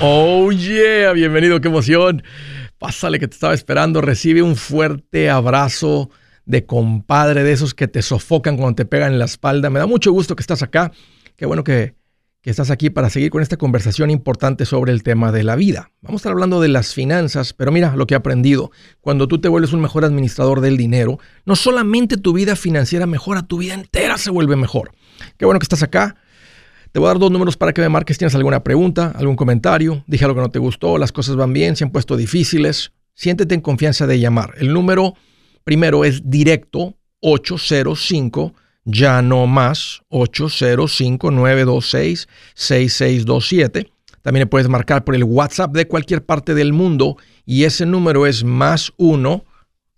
Oh yeah, bienvenido, qué emoción. Pásale que te estaba esperando, recibe un fuerte abrazo de compadre de esos que te sofocan cuando te pegan en la espalda. Me da mucho gusto que estás acá. Qué bueno que, que estás aquí para seguir con esta conversación importante sobre el tema de la vida. Vamos a estar hablando de las finanzas, pero mira lo que he aprendido. Cuando tú te vuelves un mejor administrador del dinero, no solamente tu vida financiera mejora, tu vida entera se vuelve mejor. Qué bueno que estás acá. Te voy a dar dos números para que me marques. ¿Tienes alguna pregunta, algún comentario? Dije algo que no te gustó, las cosas van bien, se han puesto difíciles. Siéntete en confianza de llamar. El número primero es directo 805, ya no más, 805-926-6627. También puedes marcar por el WhatsApp de cualquier parte del mundo y ese número es más 1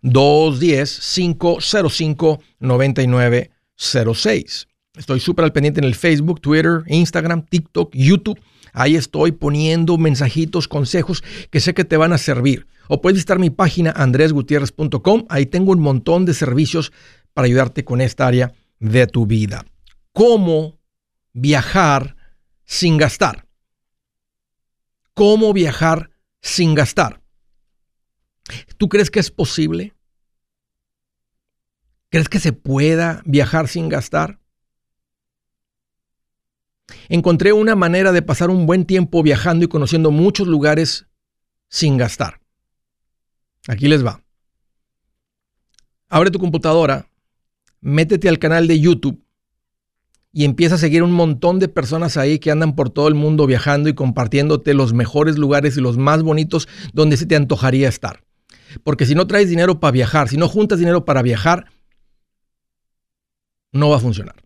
210 505 9906. Estoy súper al pendiente en el Facebook, Twitter, Instagram, TikTok, YouTube. Ahí estoy poniendo mensajitos, consejos que sé que te van a servir. O puedes visitar mi página andresgutierrez.com. Ahí tengo un montón de servicios para ayudarte con esta área de tu vida. ¿Cómo viajar sin gastar? ¿Cómo viajar sin gastar? ¿Tú crees que es posible? ¿Crees que se pueda viajar sin gastar? Encontré una manera de pasar un buen tiempo viajando y conociendo muchos lugares sin gastar. Aquí les va. Abre tu computadora, métete al canal de YouTube y empieza a seguir un montón de personas ahí que andan por todo el mundo viajando y compartiéndote los mejores lugares y los más bonitos donde se te antojaría estar. Porque si no traes dinero para viajar, si no juntas dinero para viajar, no va a funcionar.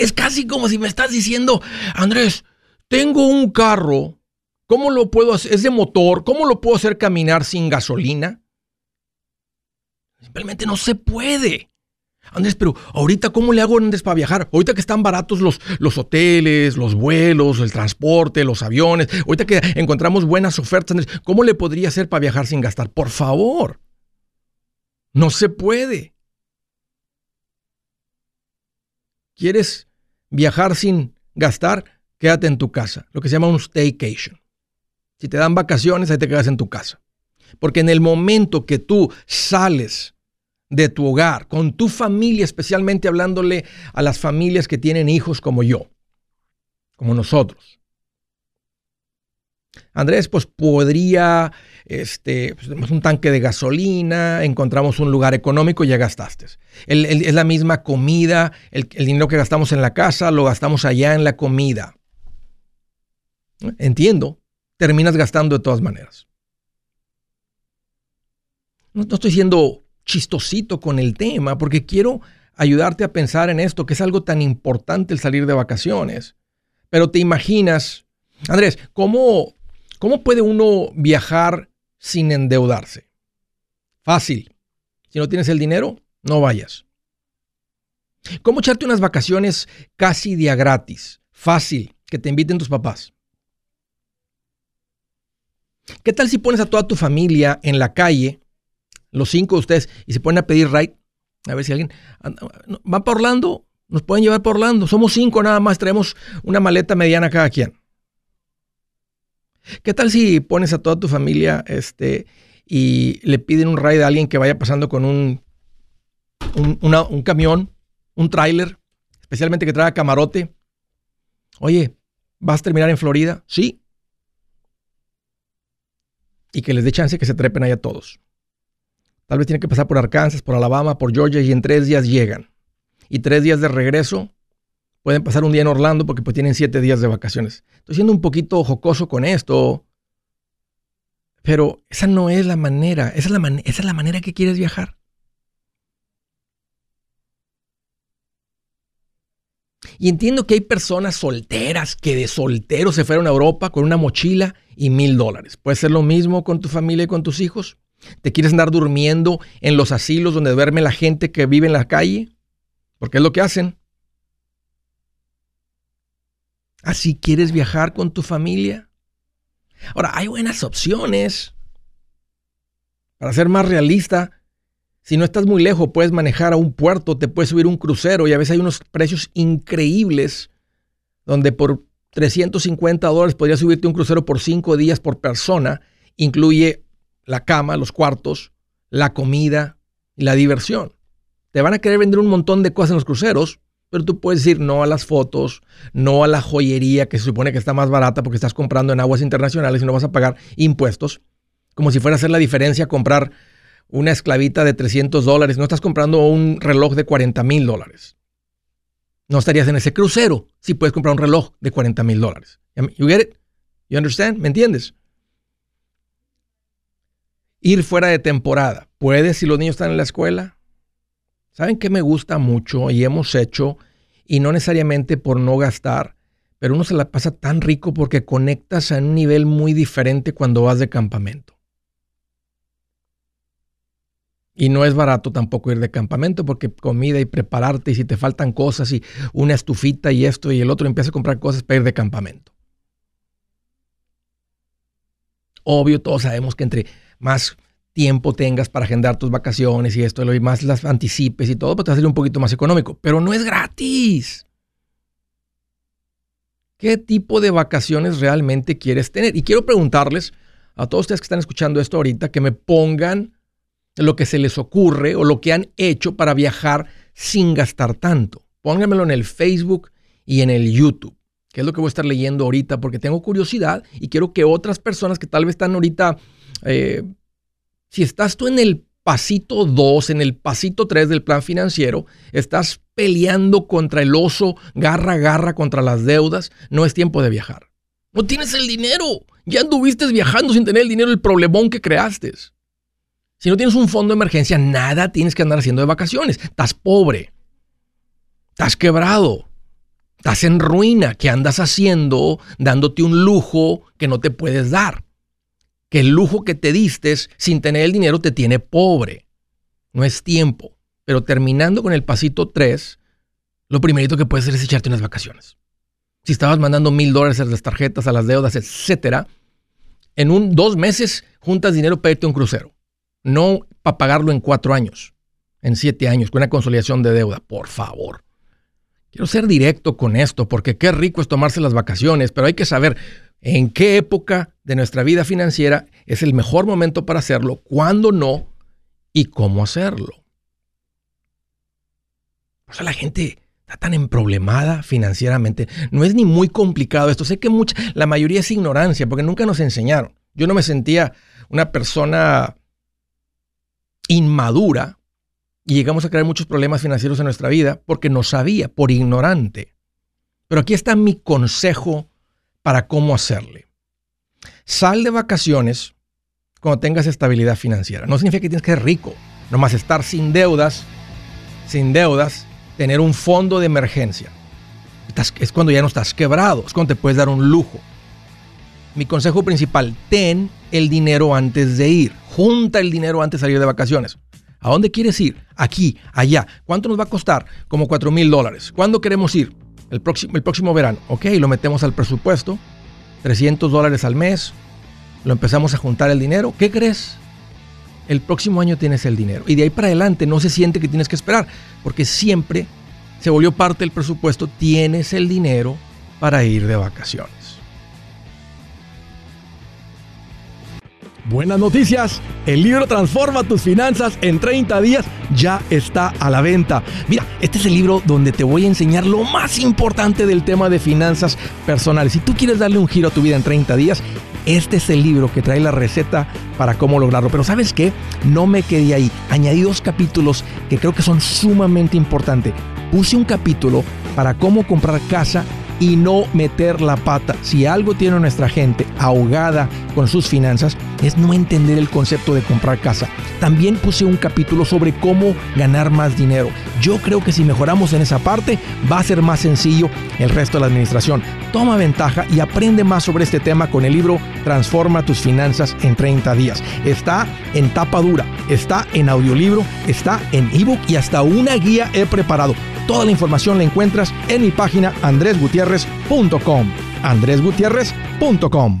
Es casi como si me estás diciendo, Andrés, tengo un carro, ¿cómo lo puedo hacer? Es de motor, ¿cómo lo puedo hacer caminar sin gasolina? Simplemente no se puede. Andrés, pero ahorita, ¿cómo le hago Andrés para viajar? Ahorita que están baratos los, los hoteles, los vuelos, el transporte, los aviones, ahorita que encontramos buenas ofertas, Andrés, ¿cómo le podría hacer para viajar sin gastar? Por favor. No se puede. ¿Quieres viajar sin gastar, quédate en tu casa, lo que se llama un staycation. Si te dan vacaciones, ahí te quedas en tu casa. Porque en el momento que tú sales de tu hogar, con tu familia, especialmente hablándole a las familias que tienen hijos como yo, como nosotros, Andrés, pues podría, este, pues, un tanque de gasolina, encontramos un lugar económico y ya gastaste. es la misma comida, el, dinero que gastamos en la casa lo gastamos allá en la comida. Entiendo, terminas gastando de todas maneras. No, no estoy siendo chistosito con el tema porque quiero ayudarte a pensar en esto, que es algo tan importante el salir de vacaciones. Pero te imaginas, Andrés, ¿cómo ¿Cómo puede uno viajar sin endeudarse? Fácil. Si no tienes el dinero, no vayas. ¿Cómo echarte unas vacaciones casi día gratis? Fácil, que te inviten tus papás. ¿Qué tal si pones a toda tu familia en la calle, los cinco de ustedes, y se ponen a pedir ride? A ver si alguien va para Orlando, nos pueden llevar por Orlando. Somos cinco nada más, traemos una maleta mediana cada quien. ¿Qué tal si pones a toda tu familia este, y le piden un ride a alguien que vaya pasando con un, un, camión, un tráiler, especialmente que traiga camarote? Oye, ¿vas a terminar en Florida? Sí. Y que les dé chance que se trepen ahí a todos. Tal vez tienen que pasar por Arkansas, por Alabama, por Georgia y en tres días llegan. Y tres días de regreso pueden pasar un día en Orlando porque pues tienen siete días de vacaciones. Estoy siendo un poquito jocoso con esto, pero esa no es la manera, esa es la, manera que quieres viajar. Y entiendo que hay personas solteras que de solteros se fueron a Europa con una mochila y mil dólares. ¿Puede ser lo mismo con tu familia y con tus hijos? ¿Te quieres andar durmiendo en los asilos donde duerme la gente que vive en la calle? Porque es lo que hacen. Así quieres viajar con tu familia. Ahora, hay buenas opciones. Para ser más realista, si no estás muy lejos, puedes manejar a un puerto, te puedes subir un crucero y a veces hay unos precios increíbles donde por 350 dólares podrías subirte un crucero por 5 días por persona. Incluye la cama, los cuartos, la comida y la diversión. Te van a querer vender un montón de cosas en los cruceros, pero tú puedes decir no a las fotos, no a la joyería que se supone que está más barata porque estás comprando en aguas internacionales y no vas a pagar impuestos. Como si fuera a hacer la diferencia comprar una esclavita de 300 dólares. No estás comprando un reloj de 40 mil dólares. No estarías en ese crucero si puedes comprar un reloj de 40 mil dólares. You get it? You understand? ¿Me entiendes? Ir fuera de temporada. ¿Puedes si los niños están en la escuela? ¿Saben qué me gusta mucho y hemos hecho? Y no necesariamente por no gastar, pero uno se la pasa tan rico porque conectas a un nivel muy diferente cuando vas de campamento. Y no es barato tampoco ir de campamento porque comida y prepararte y si te faltan cosas y una estufita y esto y el otro empieza a comprar cosas para ir de campamento. Obvio, todos sabemos que entre más tiempo tengas para agendar tus vacaciones y esto, y más las anticipes y todo, pues te va a un poquito más económico. Pero no es gratis. ¿Qué tipo de vacaciones realmente quieres tener? Y quiero preguntarles a todos ustedes que están escuchando esto ahorita que me pongan lo que se les ocurre o lo que han hecho para viajar sin gastar tanto. Pónganmelo en el Facebook y en el YouTube, que es lo que voy a estar leyendo ahorita porque tengo curiosidad y quiero que otras personas que tal vez están ahorita, eh, si estás tú en el pasito 2, en el pasito 3 del plan financiero, estás peleando contra el oso, garra garra contra las deudas, no es tiempo de viajar. No tienes el dinero. Ya anduviste viajando sin tener el dinero, el problemón que creaste. Si no tienes un fondo de emergencia, nada tienes que andar haciendo de vacaciones. Estás pobre. Estás quebrado. Estás en ruina. ¿Qué andas haciendo dándote un lujo que no te puedes dar? Que el lujo que te diste sin tener el dinero te tiene pobre. No es tiempo. Pero terminando con el pasito 3, lo primerito que puedes hacer es echarte unas vacaciones. Si estabas mandando mil dólares a las tarjetas, a las deudas, etcétera, en un dos meses juntas dinero para irte a un crucero no para pagarlo en cuatro años, en siete años, con una consolidación de deuda, por favor. Quiero ser directo con esto, porque qué rico es tomarse las vacaciones, pero hay que saber en qué época de nuestra vida financiera es el mejor momento para hacerlo, cuándo no y cómo hacerlo. O sea, la gente está tan emproblemada financieramente. No es ni muy complicado esto. Sé que mucha, la mayoría es ignorancia, porque nunca nos enseñaron. Yo no me sentía una persona inmadura y llegamos a crear muchos problemas financieros en nuestra vida porque no sabía, por ignorante. Pero aquí está mi consejo para cómo hacerle. Sal de vacaciones cuando tengas estabilidad financiera. No significa que tienes que ser rico, nomás estar sin deudas, sin deudas, tener un fondo de emergencia. Es cuando ya no estás quebrado, es cuando te puedes dar un lujo. Mi consejo principal, ten el dinero antes de ir. Junta el dinero antes de salir de vacaciones. ¿A dónde quieres ir? Aquí, allá. ¿Cuánto nos va a costar? Como 4 mil dólares. ¿Cuándo queremos ir? El próximo, el próximo verano. Ok, lo metemos al presupuesto. 300 dólares al mes. Lo empezamos a juntar el dinero. ¿Qué crees? El próximo año tienes el dinero. Y de ahí para adelante no se siente que tienes que esperar. Porque siempre se volvió parte del presupuesto. Tienes el dinero para ir de vacaciones. Buenas noticias, el libro Transforma tus finanzas en 30 días ya está a la venta. Mira, este es el libro donde te voy a enseñar lo más importante del tema de finanzas personales. Si tú quieres darle un giro a tu vida en 30 días, este es el libro que trae la receta para cómo lograrlo. Pero sabes qué, no me quedé ahí. Añadí dos capítulos que creo que son sumamente importantes. Puse un capítulo para cómo comprar casa y no meter la pata. Si algo tiene nuestra gente ahogada con sus finanzas, es no entender el concepto de comprar casa. También puse un capítulo sobre cómo ganar más dinero. Yo creo que si mejoramos en esa parte, va a ser más sencillo el resto de la administración. Toma ventaja y aprende más sobre este tema con el libro Transforma tus finanzas en 30 días. Está en tapa dura, está en audiolibro, está en ebook y hasta una guía he preparado. Toda la información la encuentras en mi página andresgutierrez.com. andresgutierrez.com.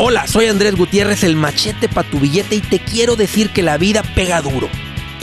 Hola, soy Andrés Gutiérrez, el machete para tu billete y te quiero decir que la vida pega duro.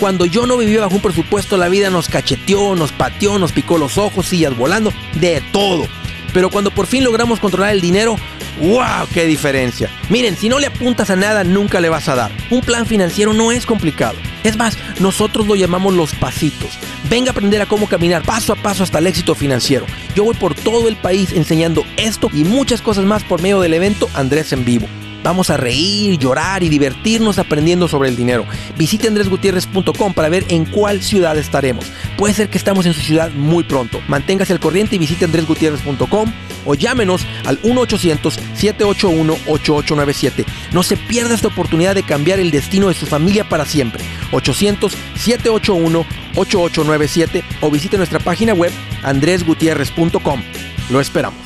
Cuando yo no vivía bajo un presupuesto, la vida nos cacheteó, nos pateó, nos picó los ojos, sillas volando, de todo. Pero cuando por fin logramos controlar el dinero, ¡wow! ¡Qué diferencia! Miren, si no le apuntas a nada, nunca le vas a dar. Un plan financiero no es complicado. Es más, nosotros lo llamamos los pasitos. Venga a aprender a cómo caminar paso a paso hasta el éxito financiero. Yo voy por todo el país enseñando esto y muchas cosas más por medio del evento Andrés en Vivo. Vamos a reír, llorar y divertirnos aprendiendo sobre el dinero. Visite andresgutierrez.com para ver en cuál ciudad estaremos. Puede ser que estamos en su ciudad muy pronto. Manténgase al corriente y visite andresgutierrez.com o llámenos al 1-800-781-8897. No se pierda esta oportunidad de cambiar el destino de su familia para siempre. 800-781-8897 o visite nuestra página web andresgutierrez.com. Lo esperamos.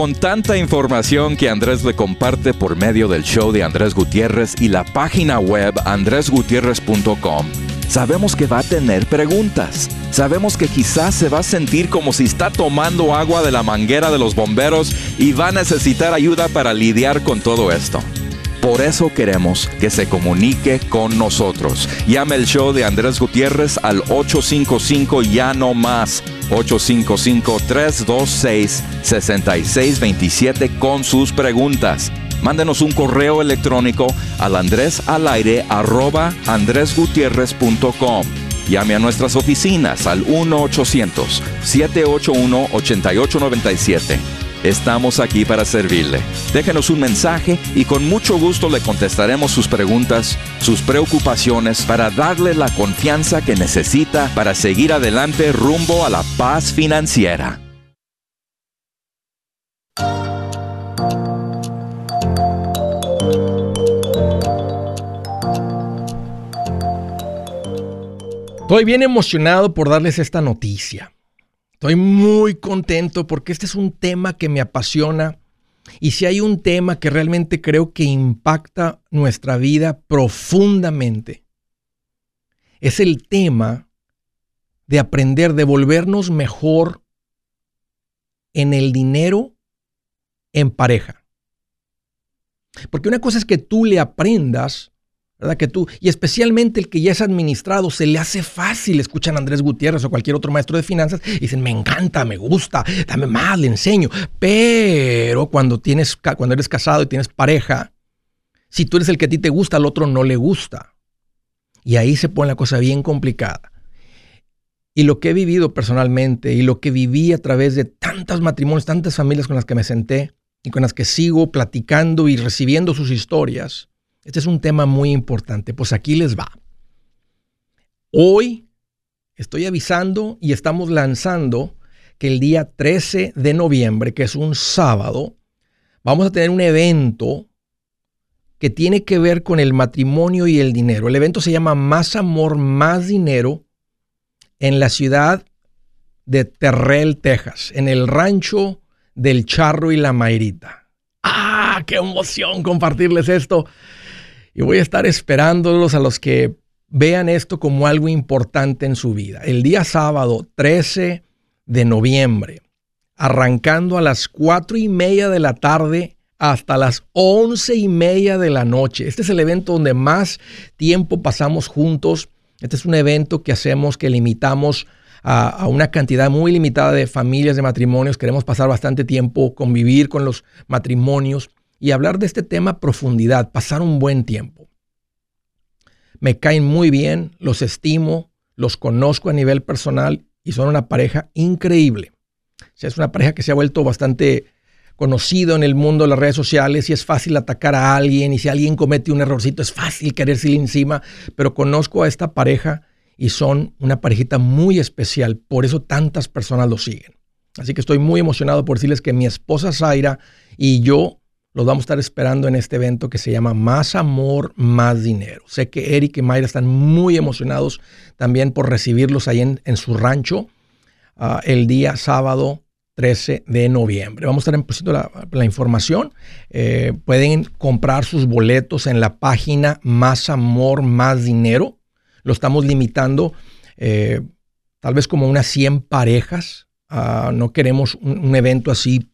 Con tanta información que Andrés le comparte por medio del show de Andrés Gutiérrez y la página web andresgutierrez.com, sabemos que va a tener preguntas. Sabemos que quizás se va a sentir como si está tomando agua de la manguera de los bomberos y va a necesitar ayuda para lidiar con todo esto. Por eso queremos que se comunique con nosotros. Llame el show de Andrés Gutiérrez al 855 ya no más 855-326-6627 con sus preguntas. Mándenos un correo electrónico al andresalaire arroba andresgutierrez.com. Llame a nuestras oficinas al 1-800-781-8897. Estamos aquí para servirle. Déjenos un mensaje y con mucho gusto le contestaremos sus preguntas, sus preocupaciones para darle la confianza que necesita para seguir adelante rumbo a la paz financiera. Estoy bien emocionado por darles esta noticia. Estoy muy contento porque este es un tema que me apasiona y si hay un tema que realmente creo que impacta nuestra vida profundamente, es el tema de aprender, de volvernos mejor en el dinero en pareja. Porque una cosa es que tú le aprendas ¿verdad? Que tú, y especialmente el que ya es administrado, se le hace fácil, escuchan a Andrés Gutiérrez o cualquier otro maestro de finanzas y dicen, me encanta, me gusta, dame más, le enseño. Pero cuando, tienes, cuando eres casado y tienes pareja, si tú eres el que a ti te gusta, al otro no le gusta. Y ahí se pone la cosa bien complicada. Y lo que he vivido personalmente y lo que viví a través de tantos matrimonios, tantas familias con las que me senté, y con las que sigo platicando y recibiendo sus historias, este es un tema muy importante. Pues aquí les va. Hoy estoy avisando y estamos lanzando que el día 13 de noviembre, que es un sábado, vamos a tener un evento que tiene que ver con el matrimonio y el dinero. El evento se llama Más Amor, Más Dinero en la ciudad de Terrell, Texas, en el rancho del Charro y la Mairita. ¡Ah, qué emoción compartirles esto! Y voy a estar esperándolos a los que vean esto como algo importante en su vida. El día sábado 13 de noviembre, arrancando a las cuatro y media de la tarde hasta las once y media de la noche. Este es el evento donde más tiempo pasamos juntos. Este es un evento que hacemos, que limitamos a, una cantidad muy limitada de familias, de matrimonios. Queremos pasar bastante tiempo, convivir con los matrimonios y hablar de este tema a profundidad, pasar un buen tiempo. Me caen muy bien, los estimo, los conozco a nivel personal y son una pareja increíble. es una pareja que se ha vuelto bastante conocido en el mundo de las redes sociales y es fácil atacar a alguien y si alguien comete un errorcito es fácil quererse encima, pero conozco a esta pareja y son una parejita muy especial, por eso tantas personas lo siguen. Así que estoy muy emocionado por decirles que mi esposa Zaira y yo los vamos a estar esperando en este evento que se llama Más Amor, Más Dinero. Sé que Eric y Mayra están muy emocionados también por recibirlos ahí en, su rancho ah, el día sábado 13 de noviembre. Vamos a estar empezando la, la información. Eh, pueden comprar sus boletos en la página Más Amor, Más Dinero lo estamos limitando eh, tal vez como unas 100 parejas. Ah, no queremos un, evento así,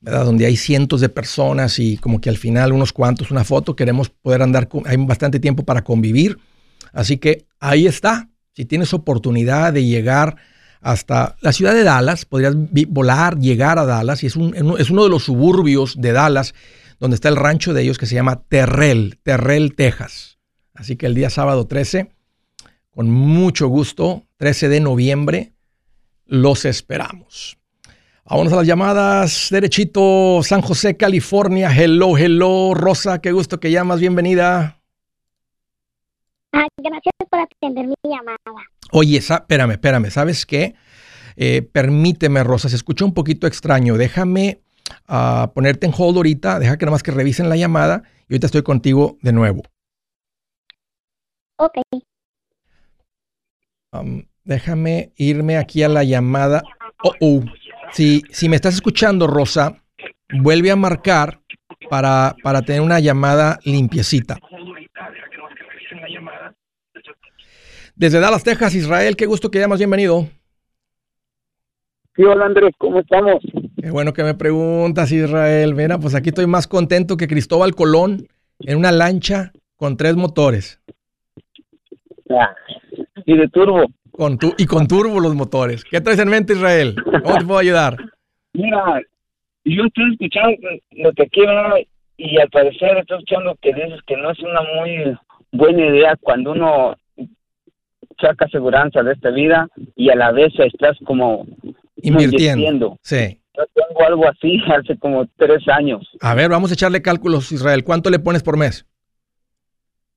donde hay cientos de personas y como que al final unos cuantos, una foto. Queremos poder andar, hay bastante tiempo para convivir. Así que ahí está. Si tienes oportunidad de llegar hasta la ciudad de Dallas, podrías volar, llegar a Dallas, y es, un, es uno de los suburbios de Dallas, donde está el rancho de ellos que se llama Terrell, Terrell, Texas. Así que el día sábado 13 con mucho gusto, 13 de noviembre, los esperamos. Vámonos a las llamadas. Derechito, San José, California. Hello, hello. Rosa, qué gusto que llamas. Bienvenida. Ah, gracias por atender mi llamada. Oye, espérame, espérame. ¿Sabes qué? Eh, permíteme, Rosa, se escucha un poquito extraño. Déjame ah, ponerte en hold ahorita. Deja que nada más que revisen la llamada y ahorita estoy contigo de nuevo. Ok déjame irme aquí a la llamada. Oh, oh. Si, si me estás escuchando, Rosa, vuelve a marcar para, para tener una llamada limpiecita. Desde Dallas, Texas, Israel, qué gusto que llamas, bienvenido. Sí, hola Andrés, ¿cómo estamos? Qué bueno que me preguntas, Israel. Mira, pues aquí estoy más contento que Cristóbal Colón en una lancha con tres motores. Ah, y de turbo. Con tu, y con turbo los motores. ¿Qué traes en mente, Israel? ¿Cómo te puedo ayudar? Mira, yo estoy escuchando lo que quiero y al parecer estoy escuchando que dices que no es una muy buena idea cuando uno saca aseguranza de esta vida y a la vez estás como invirtiendo. Sí. Yo tengo algo así hace como tres años. A ver, vamos a echarle cálculos, Israel. ¿Cuánto le pones por mes?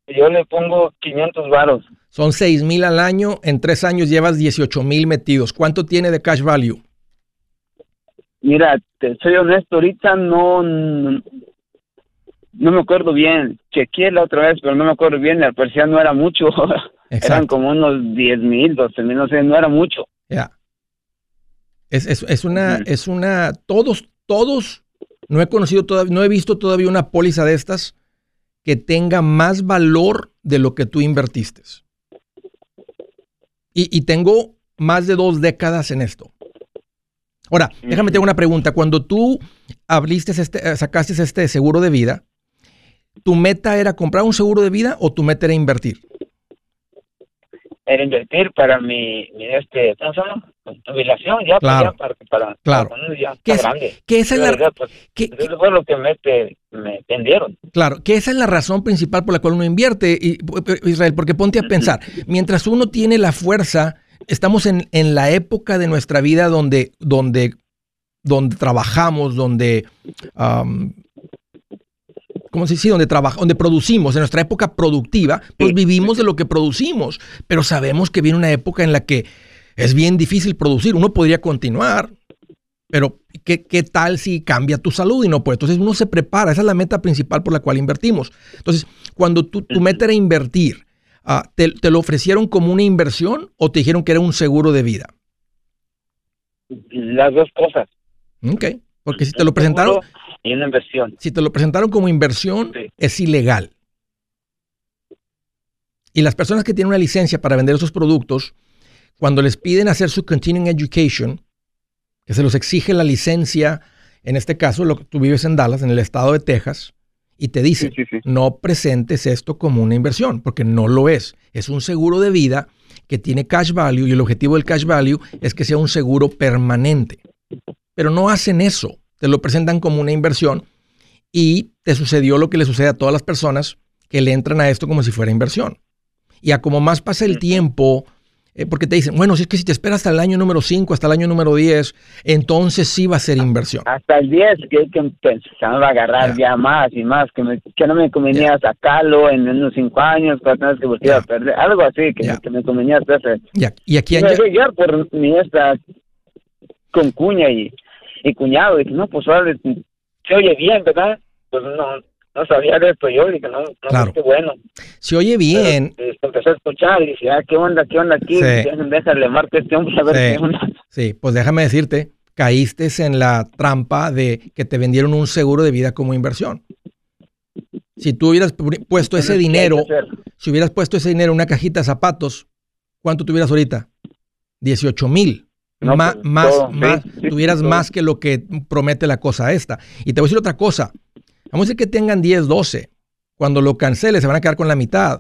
Yo le pongo 500 varos. Son 6 mil al año. En tres años llevas 18 mil metidos. ¿Cuánto tiene de cash value? Mira, te soy honesto, ahorita no, no, me acuerdo bien. Chequeé la otra vez, pero no me acuerdo bien. La parecía no era mucho. Eran como unos 10 mil, 12 mil, no sé, no era mucho. Ya. Es, es, es, una, es una, todos, todos, no he conocido todavía, no he visto todavía una póliza de estas que tenga más valor de lo que tú invertiste. Y, tengo más de dos décadas en esto. Ahora, déjame tener una pregunta. Cuando tú abriste este, eh, sacaste este seguro de vida, ¿tu meta era comprar un seguro de vida o tu meta era invertir? Era invertir para mi, este, ¿cómo se llama? Jubilación, ya, pues, claro, para, para, claro. ya ¿Qué es, grande. ¿qué es la, pues, eso fue lo que me, me vendieron. Claro, que esa es la razón principal por la cual uno invierte, Israel, porque ponte a pensar, mientras uno tiene la fuerza, estamos en, en la época de nuestra vida donde, donde donde trabajamos, donde, um, ¿cómo se dice? Donde, trabaja, donde producimos, en nuestra época productiva, pues vivimos de lo que producimos, pero sabemos que viene una época en la que es bien difícil producir. Uno podría continuar, pero ¿qué, ¿qué, tal si cambia tu salud y no puede? Entonces uno se prepara, esa es la meta principal por la cual invertimos. Entonces, cuando tu, tu meta era invertir, uh, ¿te, ¿te, lo ofrecieron como una inversión o te dijeron que era un seguro de vida? Las dos cosas. Ok, porque si te lo presentaron... Y una inversión. Si te lo presentaron como inversión, sí. es ilegal. Y las personas que tienen una licencia para vender esos productos, cuando les piden hacer su continuing education, que se los exige la licencia, en este caso, lo que tú vives en Dallas, en el estado de Texas, y te dice, sí, sí, sí. no presentes esto como una inversión, porque no lo es. Es un seguro de vida que tiene cash value y el objetivo del cash value es que sea un seguro permanente. Pero no hacen eso, te lo presentan como una inversión y te sucedió lo que le sucede a todas las personas que le entran a esto como si fuera inversión. Y a como más pasa el tiempo, eh, porque te dicen, bueno, si es que si te esperas hasta el año número 5, hasta el año número 10, entonces sí va a ser inversión. Hasta el 10, que, que empezando a agarrar yeah. ya más y más, que, me, que no me convenía yeah. sacarlo en unos 5 años, cuando tener que volver yeah. a perder, algo así, que, que me convenía hacer. Y aquí me dejé guiar por mi esta con cuña y, y cuñado, y que no, pues ahora se oye bien, ¿verdad? Pues no, no sabía de esto yo, dije, no, no claro. qué bueno. Se oye bien. Pero, este, empecé a escuchar y dije, ah, ¿qué onda, qué onda aquí? Sí. Déjale, marca este hombre a ver sí. qué onda. Sí, pues déjame decirte, caíste en la trampa de que te vendieron un seguro de vida como inversión. Si tú hubieras puesto ese dinero, si hubieras puesto ese dinero en una cajita de zapatos, ¿cuánto tuvieras ahorita? 18 mil. No, pues, más, todo, más, sí, sí, tuvieras todo. más que lo que promete la cosa esta. Y te voy a decir otra cosa. Vamos a decir que tengan 10, 12. Cuando lo canceles se van a quedar con la mitad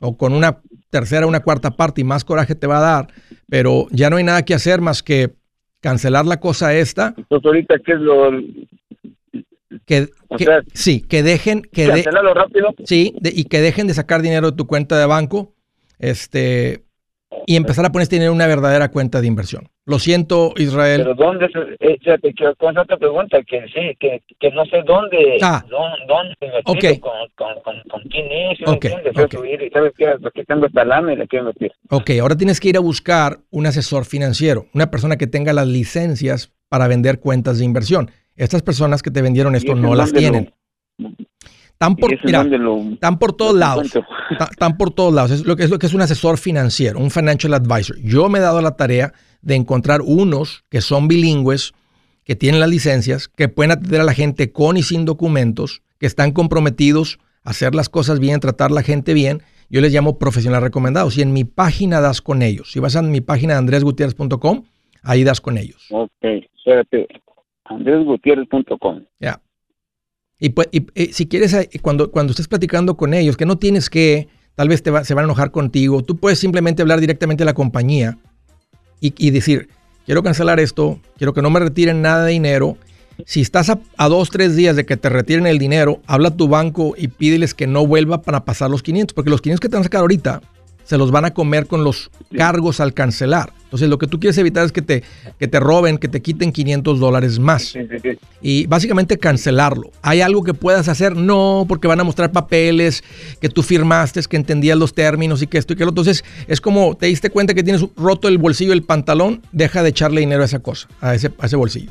o con una tercera, una cuarta parte y más coraje te va a dar. Pero ya no hay nada que hacer más que cancelar la cosa esta. Entonces ahorita qué es lo... Que, que sea, sí, que dejen que de, rápido. Sí, de, y que dejen de sacar dinero de tu cuenta de banco. Este, y empezar a poner este dinero en una verdadera cuenta de inversión. Lo siento, Israel. Pero ¿dónde? Échate, que con otra pregunta, que sí, que, que no sé dónde, ah. dónde, dónde invertir, okay. con, con, con, con, quién es, okay. entiendes? Okay. Subir, y sabes qué, porque tengo esta lana y le quiero invertir. Ok, ahora tienes que ir a buscar un asesor financiero, una persona que tenga las licencias para vender cuentas de inversión. Estas personas que te vendieron esto no las tienen. Lo... Están por, mira, lo, están por todos lados. Están por todos lados. Es lo, que, es lo que es un asesor financiero, un financial advisor. Yo me he dado la tarea de encontrar unos que son bilingües, que tienen las licencias, que pueden atender a la gente con y sin documentos, que están comprometidos a hacer las cosas bien, tratar a la gente bien. Yo les llamo profesional recomendados. Y en mi página das con ellos. Si vas a mi página andresgutierrez.com, ahí das con ellos. Ok, espérate. andresgutierrez.com. Ya. Yeah. Y, pues, y, y, si quieres, eh, cuando, cuando estés platicando con ellos, que no tienes que, tal vez te va, se van a enojar contigo, tú puedes simplemente hablar directamente a la compañía y, decir, quiero cancelar esto, quiero que no me retiren nada de dinero. Si estás a, a, dos, tres días de que te retiren el dinero, habla a tu banco y pídeles que no vuelva para pasar los 500, porque los 500 que te van a sacar ahorita se los van a comer con los cargos al cancelar. Entonces lo que tú quieres evitar es que te, que te roben, que te quiten 500 dólares más. Y básicamente cancelarlo. ¿Hay algo que puedas hacer? No, porque van a mostrar papeles que tú firmaste, que entendías los términos y que esto y que lo. Entonces es como te diste cuenta que tienes roto el bolsillo del pantalón, deja de echarle dinero a esa cosa, a ese, a ese bolsillo.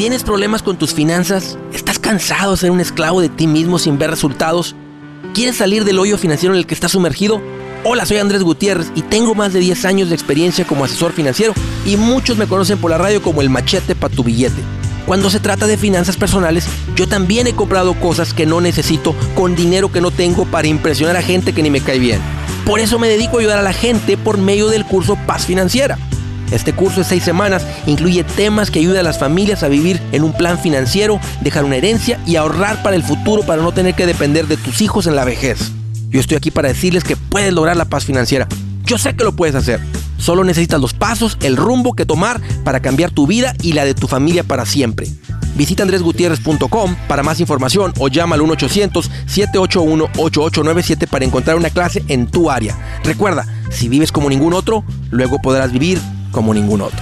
¿Tienes problemas con tus finanzas? ¿Estás cansado de ser un esclavo de ti mismo sin ver resultados? ¿Quieres salir del hoyo financiero en el que estás sumergido? Hola, soy Andrés Gutiérrez y tengo más de 10 años de experiencia como asesor financiero y muchos me conocen por la radio como el machete para tu billete. Cuando se trata de finanzas personales, yo también he comprado cosas que no necesito con dinero que no tengo para impresionar a gente que ni me cae bien. Por eso me dedico a ayudar a la gente por medio del curso Paz Financiera. Este curso de seis semanas incluye temas que ayudan a las familias a vivir en un plan financiero, dejar una herencia y ahorrar para el futuro para no tener que depender de tus hijos en la vejez. Yo estoy aquí para decirles que puedes lograr la paz financiera. Yo sé que lo puedes hacer. Solo necesitas los pasos, el rumbo que tomar para cambiar tu vida y la de tu familia para siempre. Visita andresgutierrez.com para más información o llama al 1-800-781-8897 para encontrar una clase en tu área. Recuerda, si vives como ningún otro, luego podrás vivir como ningún otro.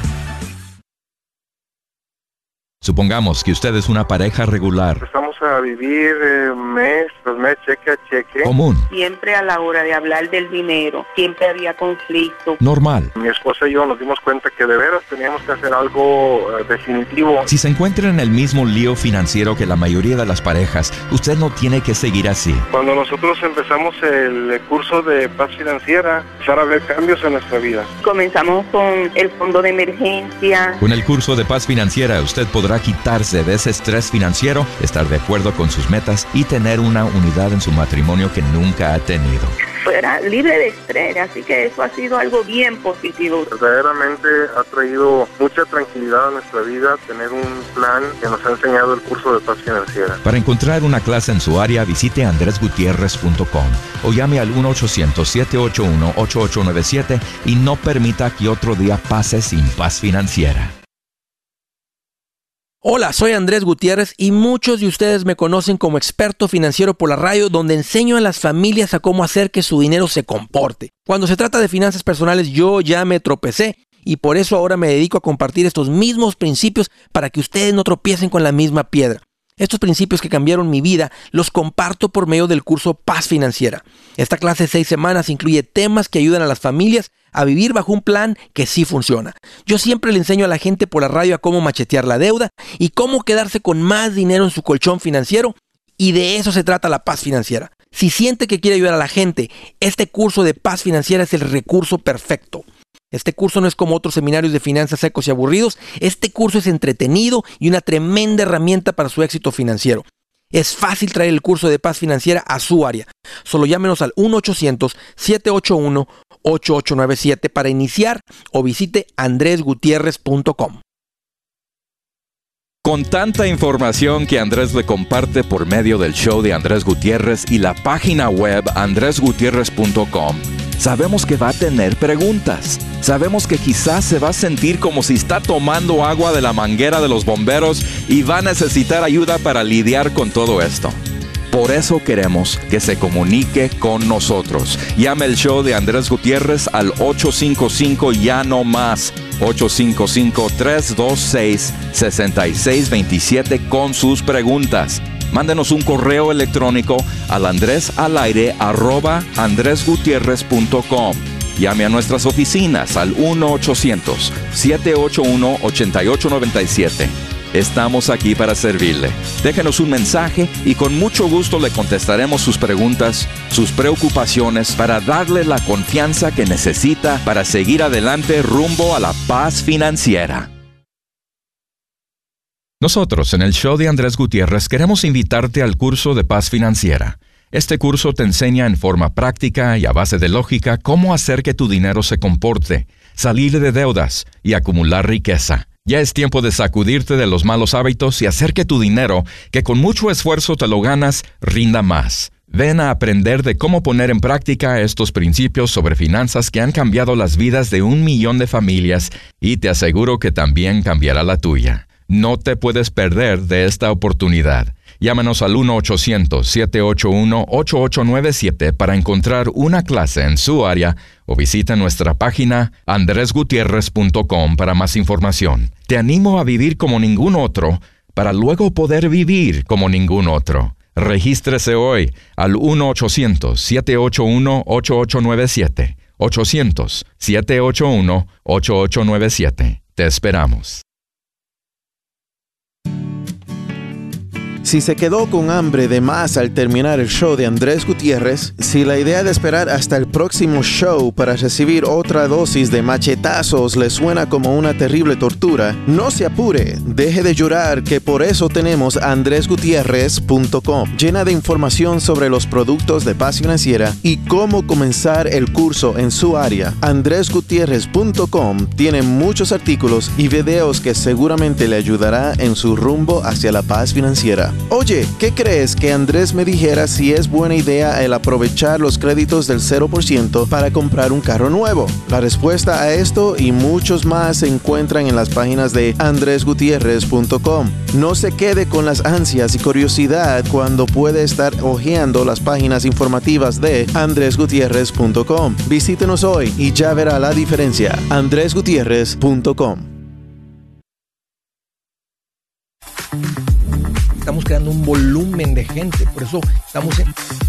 Supongamos que usted es una pareja regular. A vivir eh, mes tras mes, cheque a cheque. Común. Siempre a la hora de hablar del dinero, siempre había conflicto. Normal. Mi esposa y yo nos dimos cuenta que de veras teníamos que hacer algo eh, definitivo. Si se encuentra en el mismo lío financiero que la mayoría de las parejas, usted no tiene que seguir así. Cuando nosotros empezamos el curso de paz financiera, empezar a ver cambios en nuestra vida. Comenzamos con el fondo de emergencia. Con el curso de paz financiera, usted podrá quitarse de ese estrés financiero, estar de acuerdo con sus metas y tener una unidad en su matrimonio que nunca ha tenido. Fuera libre de estrés, así que eso ha sido algo bien positivo. Verdaderamente ha traído mucha tranquilidad a nuestra vida tener un plan que nos ha enseñado el curso de paz financiera. Para encontrar una clase en su área, visite andresgutierrez.com o llame al 1-800-781-8897 y no permita que otro día pase sin paz financiera. Hola, soy Andrés Gutiérrez y muchos de ustedes me conocen como experto financiero por la radio donde enseño a las familias a cómo hacer que su dinero se comporte. Cuando se trata de finanzas personales yo ya me tropecé y por eso ahora me dedico a compartir estos mismos principios para que ustedes no tropiecen con la misma piedra. Estos principios que cambiaron mi vida los comparto por medio del curso Paz Financiera. Esta clase de seis semanas incluye temas que ayudan a las familias a vivir bajo un plan que sí funciona. Yo siempre le enseño a la gente por la radio a cómo machetear la deuda y cómo quedarse con más dinero en su colchón financiero y de eso se trata la paz financiera. Si siente que quiere ayudar a la gente, este curso de paz financiera es el recurso perfecto. Este curso no es como otros seminarios de finanzas secos y aburridos. Este curso es entretenido y una tremenda herramienta para su éxito financiero. Es fácil traer el curso de paz financiera a su área. Solo llámenos al 1-800-781-8897 para iniciar o visite andresgutierrez.com. Con tanta información que Andrés le comparte por medio del show de Andrés Gutiérrez y la página web andresgutierrez.com, sabemos que va a tener preguntas. Sabemos que quizás se va a sentir como si está tomando agua de la manguera de los bomberos y va a necesitar ayuda para lidiar con todo esto. Por eso queremos que se comunique con nosotros. Llame el show de Andrés Gutiérrez al 855 ya no más. 855-326-6627 con sus preguntas. Mándenos un correo electrónico al andresalaire arroba andresgutierrez.com. Llame a nuestras oficinas al 1-800-781-8897. Estamos aquí para servirle. Déjenos un mensaje y con mucho gusto le contestaremos sus preguntas, sus preocupaciones para darle la confianza que necesita para seguir adelante rumbo a la paz financiera. Nosotros en el show de Andrés Gutiérrez queremos invitarte al curso de paz financiera. Este curso te enseña en forma práctica y a base de lógica cómo hacer que tu dinero se comporte, salir de deudas y acumular riqueza. Ya es tiempo de sacudirte de los malos hábitos y hacer que tu dinero, que con mucho esfuerzo te lo ganas, rinda más. Ven a aprender de cómo poner en práctica estos principios sobre finanzas que han cambiado las vidas de un millón de familias y te aseguro que también cambiará la tuya. No te puedes perder de esta oportunidad. Llámanos al 1-800-781-8897 para encontrar una clase en su área o visita nuestra página andresgutierrez.com para más información. Te animo a vivir como ningún otro para luego poder vivir como ningún otro. Regístrese hoy al 1-800-781-8897. 800-781-8897. Te esperamos. Si se quedó con hambre de más al terminar el show de Andrés Gutiérrez, si la idea de esperar hasta el próximo show para recibir otra dosis de machetazos le suena como una terrible tortura, no se apure, deje de llorar que por eso tenemos andresgutierrez.com, llena de información sobre los productos de paz financiera y cómo comenzar el curso en su área. andresgutierrez.com tiene muchos artículos y videos que seguramente le ayudará en su rumbo hacia la paz financiera. Oye, ¿qué crees que Andrés me dijera si es buena idea el aprovechar los créditos del 0% para comprar un carro nuevo? La respuesta a esto y muchos más se encuentran en las páginas de andresgutierrez.com. No se quede con las ansias y curiosidad cuando puede estar hojeando las páginas informativas de andresgutierrez.com. Visítenos hoy y ya verá la diferencia. andresgutierrez.com creando un volumen de gente. Por eso estamos,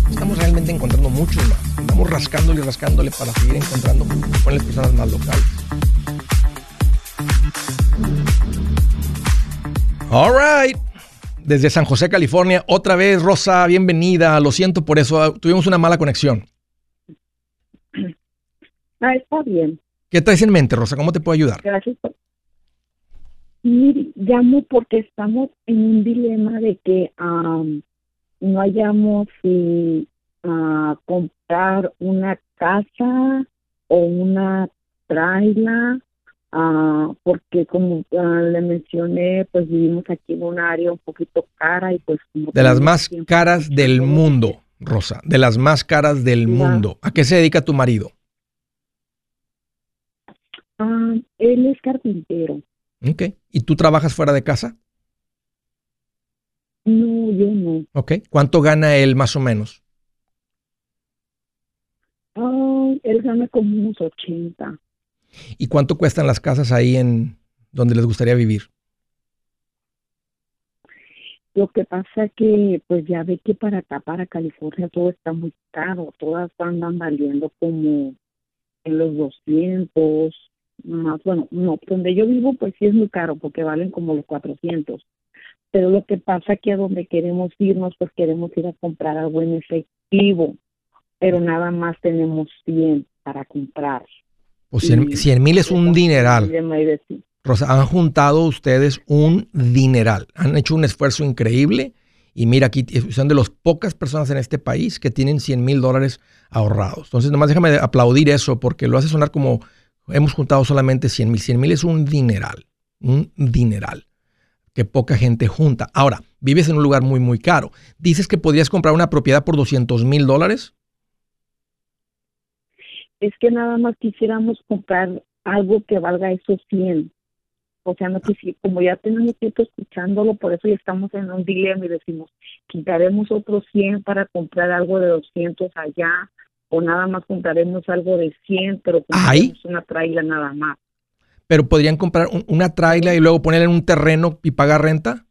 estamos realmente encontrando muchos más. Estamos rascándole y rascándole para seguir encontrando con las personas más locales. All right. Desde San José, California, otra vez, Rosa, bienvenida. Lo siento por eso, tuvimos una mala conexión. Ah, está bien. ¿Qué traes en mente, Rosa? ¿Cómo te puedo ayudar? Gracias. Por... Llamo porque estamos en un dilema de que no hayamos si comprar una casa o una traila, porque como le mencioné, pues vivimos aquí en un área un poquito cara y pues... de las más caras del mundo, Rosa, de las más caras del mundo. ¿A qué se dedica tu marido? él es carpintero. Ok. ¿Y tú trabajas fuera de casa? No, yo no. Ok. ¿Cuánto gana él más o menos? Ah, él gana como unos 80. ¿Y cuánto cuestan las casas ahí en donde les gustaría vivir? Lo que pasa que, pues ya ve que para acá, para California, todo está muy caro. Todas andan valiendo como en los 200, más, bueno, no, donde yo vivo pues sí es muy caro porque valen como los 400. Pero lo que pasa que a donde queremos irnos pues queremos ir a comprar algo en efectivo, pero nada más tenemos 100 para comprar. Pues 100 mil es un dineral. Rosa, han juntado ustedes un dineral, han hecho un esfuerzo increíble y mira aquí son de las pocas personas en este país que tienen 100 mil dólares ahorrados. Entonces nomás déjame aplaudir eso porque lo hace sonar como hemos juntado solamente 100 mil. 100 mil es un dineral, un dineral que poca gente junta. Ahora, vives en un lugar muy, muy caro. ¿Dices que podrías comprar una propiedad por 200 mil dólares? Es que nada más quisiéramos comprar algo que valga esos 100. O sea, no como ya tenemos tiempo escuchándolo, por eso ya estamos en un dilema y decimos, quitaremos otros 100 para comprar algo de 200 allá o nada más compraremos algo de 100, pero compraremos una traila nada más. ¿Pero podrían comprar una traila y luego ponerla en un terreno y pagar renta?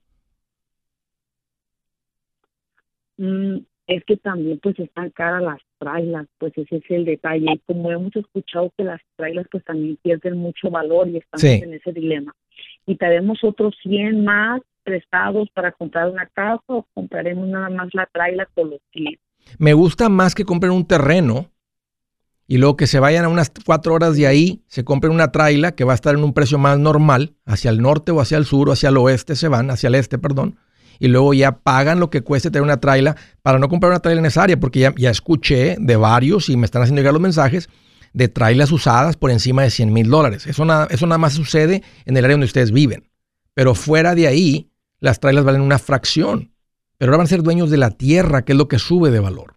Mm, es que también pues están caras las trailas, pues ese es el detalle. Y como hemos escuchado que las trailas pues también pierden mucho valor y estamos en ese dilema. Y tenemos otros 100 más prestados para comprar una casa o compraremos nada más la traila con los 100. Me gusta más que compren un terreno y luego que se vayan a unas cuatro horas de ahí, se compren una traila que va a estar en un precio más normal, hacia el norte o hacia el sur o hacia el oeste se van, hacia el este, perdón, y luego ya pagan lo que cueste tener una traila para no comprar una traila en esa área, porque ya, escuché de varios y me están haciendo llegar los mensajes de trailas usadas por encima de 100 mil dólares. Eso nada, eso nada más sucede en el área donde ustedes viven. Pero fuera de ahí, las trailas valen una fracción pero ahora van a ser dueños de la tierra, que es lo que sube de valor.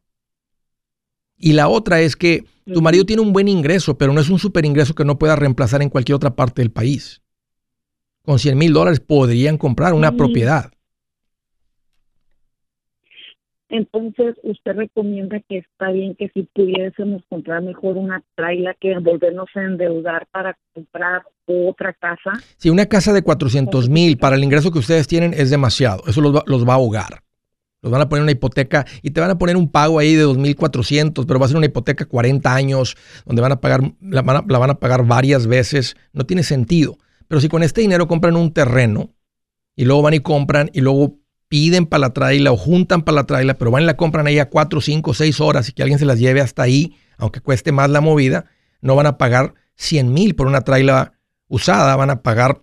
Y la otra es que tu marido tiene un buen ingreso, pero no es un super ingreso que no pueda reemplazar en cualquier otra parte del país. Con 100 mil dólares podrían comprar una propiedad. Entonces, usted recomienda que está bien que si pudiésemos comprar mejor una traila que volvernos a endeudar para comprar otra casa. Si una casa de 400 mil para el ingreso que ustedes tienen es demasiado, eso los los va a ahogar. Los van a poner una hipoteca y te van a poner un pago ahí de 2.400, pero va a ser una hipoteca 40 años, donde van a pagar, la van a, pagar varias veces. No tiene sentido. Pero si con este dinero compran un terreno y luego van y compran y luego piden para la traila o juntan para la traila, pero van y la compran ahí a 4, 5, 6 horas y que alguien se las lleve hasta ahí, aunque cueste más la movida, no van a pagar 100 mil por una traila usada, van a pagar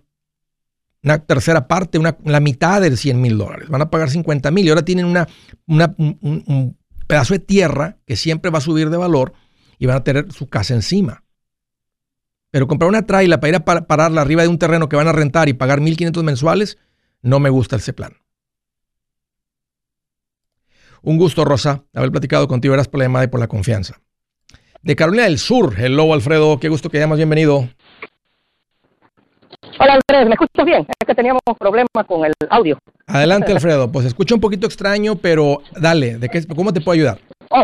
una tercera parte, una, la mitad de 100 mil dólares, van a pagar 50 mil y ahora tienen una, un, pedazo de tierra que siempre va a subir de valor y van a tener su casa encima. Pero comprar una traila para ir a pararla arriba de un terreno que van a rentar y pagar 1.500 mensuales, no me gusta ese plan. Un gusto, Rosa, haber platicado contigo. Eras por la y por la confianza. De Carolina del Sur, hello, Alfredo. Qué gusto que llamas. Bienvenido. Hola, Andrés. ¿Me escuchas bien? Es que teníamos problemas con el audio. Adelante, Alfredo. Pues escucha un poquito extraño, pero dale. ¿de qué, ¿Cómo te puedo ayudar? Oh.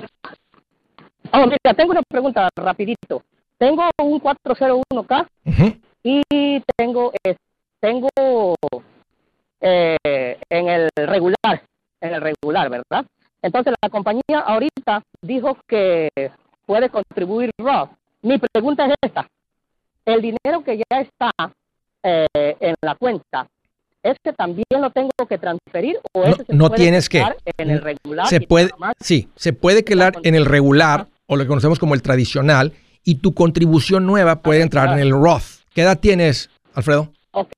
oh mira, tengo una pregunta rapidito. Tengo un 401K y tengo, eh, tengo eh, en el regular, en el regular, ¿verdad? Entonces la compañía ahorita dijo que puede contribuir Roth. Mi pregunta es esta. El dinero que ya está eh, en la cuenta, ¿este también lo tengo que transferir o no, ese se no puede tienes que. en el regular? Se puede, sí, se puede quedar en el regular o lo que conocemos como el tradicional y tu contribución nueva puede entrar en el Roth. ¿Qué edad tienes, Alfredo? Ok.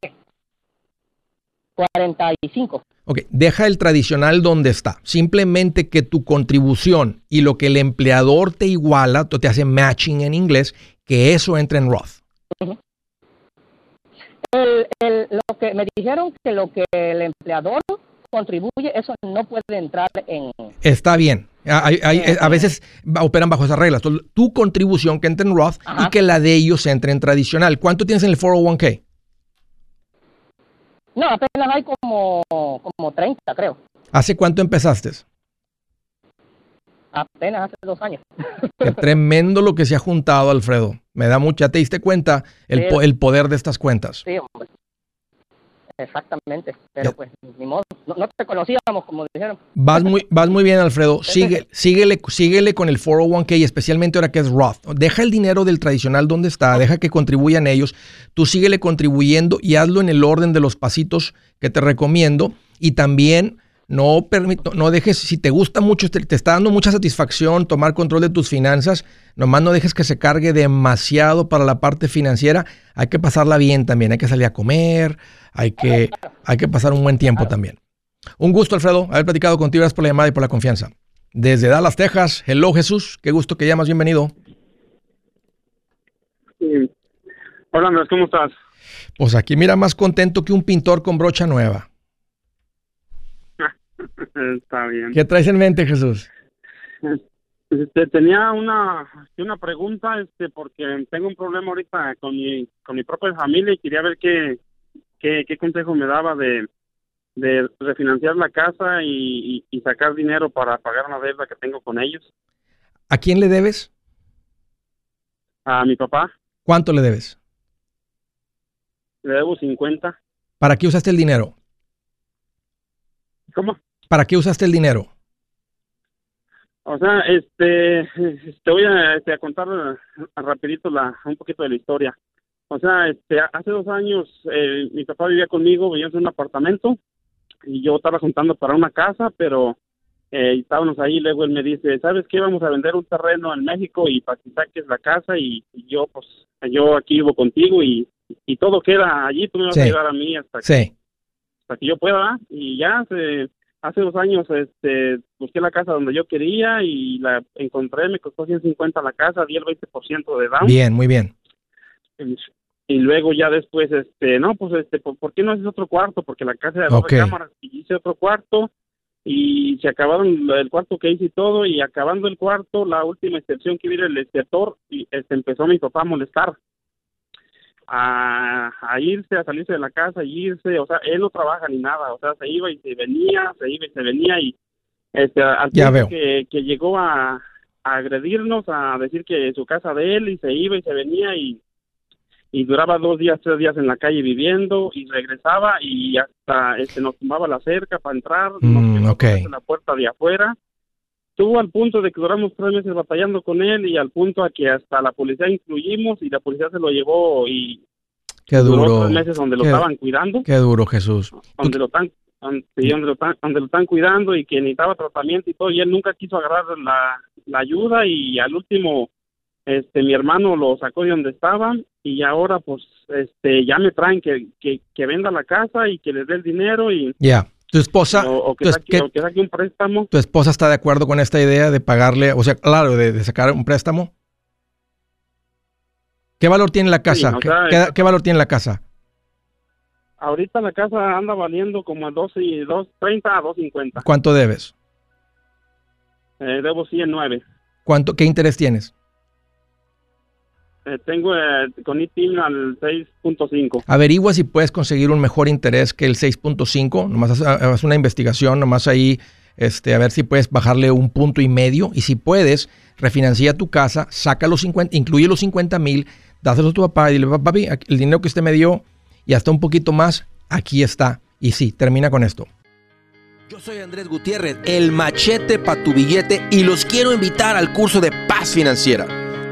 45. Ok, deja el tradicional donde está. Simplemente que tu contribución y lo que el empleador te iguala, tú te hace matching en inglés, que eso entre en Roth. El, el- lo que me dijeron que lo que el empleador contribuye, eso no puede entrar en... Está bien. Hay- hay- a veces operan bajo esas reglas. Tu contribución que entre en Roth y que la de ellos entre en tradicional. ¿Cuánto tienes en el 401k? No, apenas hay como, como 30, creo. ¿Hace cuánto empezaste? Apenas hace dos años. Qué tremendo lo que se ha juntado, Alfredo. Me da mucha. ¿Te diste cuenta el, Sí. po- el poder de estas cuentas? Sí, hombre. Exactamente. Pero pues, ni modo. No, no te conocíamos, como dijeron. Vas muy, vas muy bien, Alfredo. Sigue, síguele, síguele con el 401k y especialmente ahora que es Roth. Deja el dinero del tradicional donde está, deja que contribuyan ellos. Tú síguele contribuyendo y hazlo en el orden de los pasitos que te recomiendo. Y también no permito, no dejes, si te gusta mucho, te, te está dando mucha satisfacción tomar control de tus finanzas, nomás no dejes que se cargue demasiado para la parte financiera. Hay que pasarla bien también, hay que salir a comer, hay que, hay que pasar un buen tiempo también. Un gusto, Alfredo, haber platicado contigo. Gracias por la llamada y por la confianza. Desde Dallas, Texas. Hello, Jesús. Qué gusto que llamas. Bienvenido. Sí. Hola Andrés, ¿cómo estás? Pues aquí mira más contento que un pintor con brocha nueva. Está bien. ¿Qué traes en mente, Jesús? Este, tenía una una pregunta, este, porque tengo un problema ahorita con mi con mi propia familia y quería ver qué qué, qué consejo me daba de de refinanciar la casa y, y- y sacar dinero para pagar una deuda que tengo con ellos. ¿A quién le debes? A mi papá ¿Cuánto le debes? le debo 50. ¿Para qué usaste el dinero? ¿Cómo? ¿Para qué usaste el dinero? O sea, este, te voy a, este, a contar rapidito la, un poquito de la historia. O sea, este, hace dos años eh, mi papá vivía conmigo, vivíamos en un apartamento y yo estaba juntando para una casa, pero eh, estábamos ahí, luego él me dice, ¿sabes qué? Vamos a vender un terreno en México y para que saques la casa y, y yo, pues, yo aquí vivo contigo y, y todo queda allí, tú me vas Sí. a ayudar a mí hasta que Sí. hasta que yo pueda y ya se- hace dos años este busqué la casa donde yo quería y la encontré me costó 150 la casa di el 20% de down Bien, muy bien. y luego ya después este no pues este ¿por, por qué no haces otro cuarto? porque la casa era de dos Ok. recámaras y hice otro cuarto y se acabaron el cuarto que hice y todo y acabando el cuarto la última excepción que viene el exceptor y este empezó mi papá a molestar a, a irse, a salirse de la casa y irse, o sea, él no trabaja ni nada, o sea, se iba y se venía, se iba y se venía y este, al Ya veo. Que, que llegó a, a agredirnos, a decir que su casa de él y se iba y se venía y, y duraba dos días, tres días en la calle viviendo y regresaba y hasta este, nos tomaba la cerca para entrar, Mm, ok. en la puerta de afuera. Estuvo al punto de que duramos tres meses batallando con él y al punto a que hasta la policía incluimos y la policía se lo llevó y Qué duró duro. tres meses donde lo Qué- estaban cuidando, Qué duro, Jesús. donde lo están donde, donde lo, están, donde lo están cuidando y que necesitaba tratamiento y todo, y él nunca quiso agarrar la, la ayuda y al último, este, mi hermano lo sacó de donde estaba y ahora pues, este, ya me traen que, que, que venda la casa y que les dé el dinero y... Ya. Tu esposa, o, o que tu, es- saque, que- o que saque un préstamo. tu esposa está de acuerdo con esta idea de pagarle, o sea, claro, de, de sacar un préstamo. ¿Qué valor tiene la casa? Sí, o ¿Qué, sea, qué- qué valor tiene la casa? Ahorita la casa anda valiendo como a 12 y 2.30 a 2.50. ¿Cuánto debes? Eh, debo 109. ¿Cuánto, ¿Qué interés tienes? Eh, tengo eh, con ITIN al 6.5. Averigua si puedes conseguir un mejor interés que el 6.5. Nomás haz, haz una investigación, nomás ahí, este, a ver si puedes bajarle un punto y medio. Y si puedes, refinancia tu casa, saca los 50, incluye los 50 mil, dáselos a tu papá y dile, papi, el dinero que usted me dio y hasta un poquito más, aquí está. Y sí, termina con esto. Yo soy Andrés Gutiérrez, el machete para tu billete y los quiero invitar al curso de paz financiera.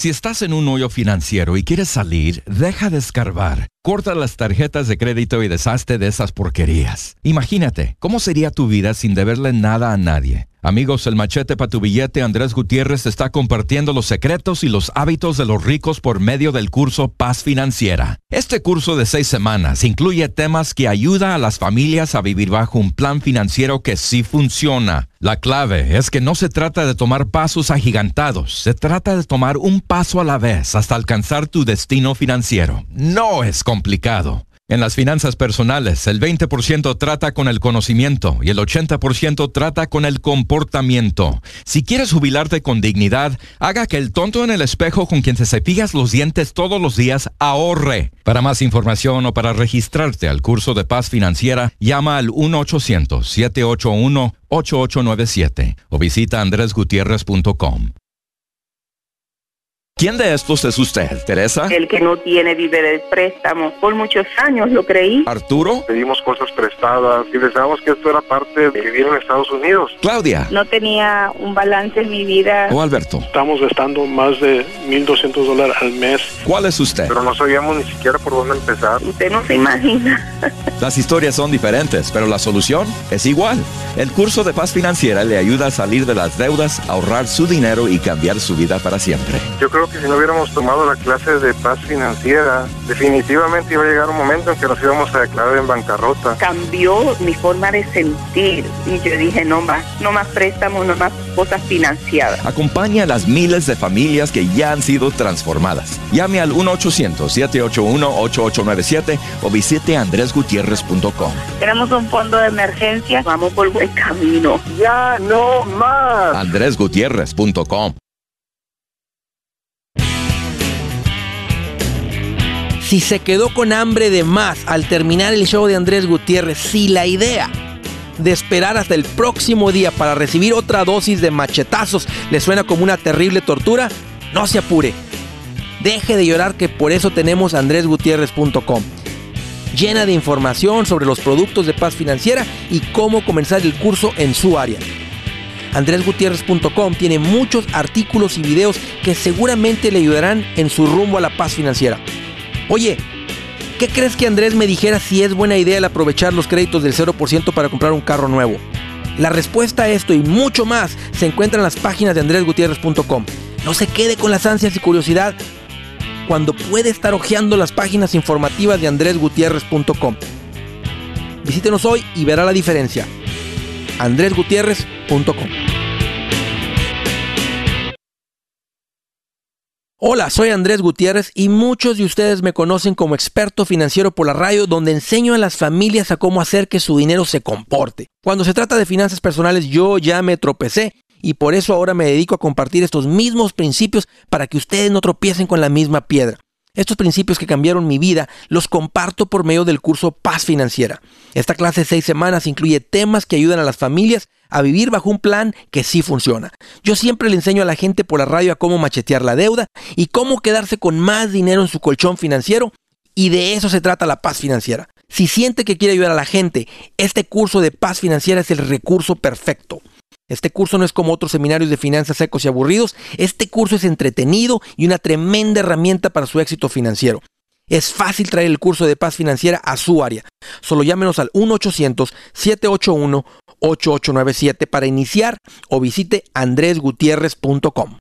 Si estás en un hoyo financiero y quieres salir, deja de escarbar. Corta las tarjetas de crédito y deshazte de esas porquerías. Imagínate, ¿cómo sería tu vida sin deberle nada a nadie? Amigos, el machete para tu billete Andrés Gutiérrez está compartiendo los secretos y los hábitos de los ricos por medio del curso Paz Financiera. Este curso de seis semanas incluye temas que ayuda a las familias a vivir bajo un plan financiero que sí funciona. La clave es que no se trata de tomar pasos agigantados, se trata de tomar un paso a la vez hasta alcanzar tu destino financiero. No es complicado. En las finanzas personales, el 20% trata con el conocimiento y el 80% trata con el comportamiento. Si quieres jubilarte con dignidad, haga que el tonto en el espejo con quien te cepillas los dientes todos los días ahorre. Para más información o para registrarte al curso de paz financiera, llama al 1-800-781-8897 o visita andresgutierrez.com. ¿Quién de estos es usted, Teresa? El que no tiene vive del préstamo. Por muchos años lo creí. ¿Arturo? Pedimos cosas prestadas y pensábamos que esto era parte de vivir en Estados Unidos. ¿Claudia? No tenía un balance en mi vida. ¿O Alberto? Estamos gastando más de 1.200 dólares al mes. ¿Cuál es usted? Pero no sabíamos ni siquiera por dónde empezar. Usted no se imagina. Las historias son diferentes, pero la solución es igual. El curso de paz financiera le ayuda a salir de las deudas, ahorrar su dinero y cambiar su vida para siempre. Yo creo que si no hubiéramos tomado la clase de paz financiera, definitivamente iba a llegar un momento en que nos íbamos a declarar en bancarrota. Cambió mi forma de sentir. Y yo dije, no más, no más préstamos, no más cosas financiadas. Acompaña a las miles de familias que ya han sido transformadas. Llame al 1-800-781-8897 o visite andresgutierrez.com. Tenemos un fondo de emergencia. Vamos por buen camino. Ya no más. andresgutierrez.com. Si se quedó con hambre de más al terminar el show de Andrés Gutiérrez, si la idea de esperar hasta el próximo día para recibir otra dosis de machetazos le suena como una terrible tortura, no se apure. Deje de llorar que por eso tenemos andresgutierrez.com. Llena de información sobre los productos de paz financiera y cómo comenzar el curso en su área. andresgutierrez.com tiene muchos artículos y videos que seguramente le ayudarán en su rumbo a la paz financiera. Oye, ¿qué crees que Andrés me dijera si es buena idea el aprovechar los créditos del 0% para comprar un carro nuevo? La respuesta a esto y mucho más se encuentra en las páginas de andresgutierrez.com. No se quede con las ansias y curiosidad cuando puede estar hojeando las páginas informativas de andresgutierrez.com. Visítenos hoy y verá la diferencia. andresgutierrez.com Hola, soy Andrés Gutiérrez y muchos de ustedes me conocen como experto financiero por la radio donde enseño a las familias a cómo hacer que su dinero se comporte. Cuando se trata de finanzas personales yo ya me tropecé y por eso ahora me dedico a compartir estos mismos principios para que ustedes no tropiecen con la misma piedra. Estos principios que cambiaron mi vida los comparto por medio del curso Paz Financiera. Esta clase de seis semanas incluye temas que ayudan a las familias a vivir bajo un plan que sí funciona. Yo siempre le enseño a la gente por la radio a cómo machetear la deuda y cómo quedarse con más dinero en su colchón financiero y de eso se trata la paz financiera. Si siente que quiere ayudar a la gente, este curso de paz financiera es el recurso perfecto. Este curso no es como otros seminarios de finanzas secos y aburridos. Este curso es entretenido y una tremenda herramienta para su éxito financiero. Es fácil traer el curso de paz financiera a su área. Solo llámenos al 1-800-781-8897 para iniciar o visite andresgutierrez.com.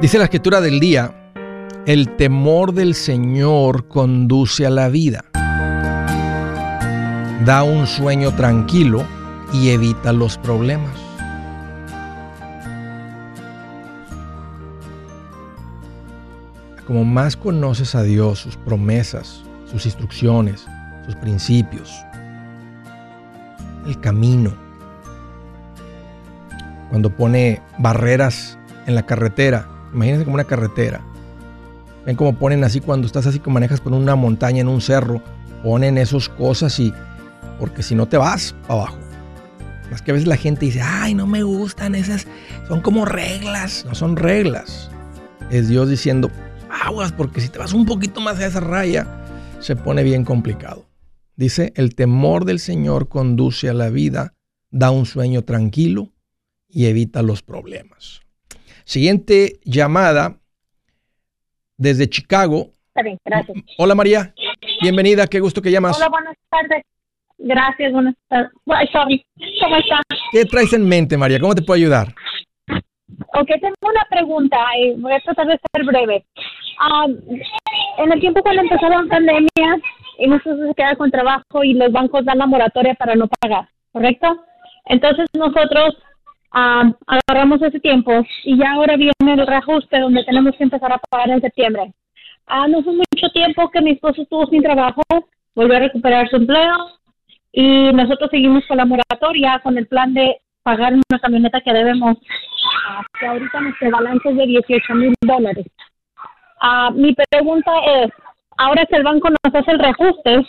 Dice la escritura del día, el temor del Señor conduce a la vida. Da un sueño tranquilo y evita los problemas. Como más conoces a Dios, sus promesas, sus instrucciones, sus principios, el camino, cuando pone barreras en la carretera, imagínense como una carretera, ven como ponen así cuando estás así que manejas por una montaña en un cerro, ponen esas cosas y porque si no te vas abajo. Más que a veces la gente dice, ay, no me gustan esas, son como reglas, no son reglas. Es Dios diciendo, aguas, porque si te vas un poquito más a esa raya, se pone bien complicado. Dice, el temor del Señor conduce a la vida, da un sueño tranquilo y evita los problemas. Siguiente llamada desde Chicago. Está bien, gracias. Hola María, bienvenida, qué gusto que llamas. Hola, buenas tardes. Gracias, buenas tardes. Sorry. ¿Cómo estás? ¿Qué traes en mente María? ¿Cómo te puedo ayudar? Ok, tengo una pregunta y voy a tratar de ser breve. Ah, en el tiempo cuando empezó la pandemia y nosotros se queda con trabajo y los bancos dan la moratoria para no pagar, ¿correcto? Entonces nosotros ah, agarramos ese tiempo y ya ahora viene el reajuste donde tenemos que empezar a pagar en septiembre. Ah, no fue mucho tiempo que mi esposo estuvo sin trabajo, volvió a recuperar su empleo y nosotros seguimos con la moratoria con el plan de pagar una camioneta que debemos que ahorita nuestro balance es de 18 mil dólares. Ah, mi pregunta es, ahora que el banco nos hace el reajuste,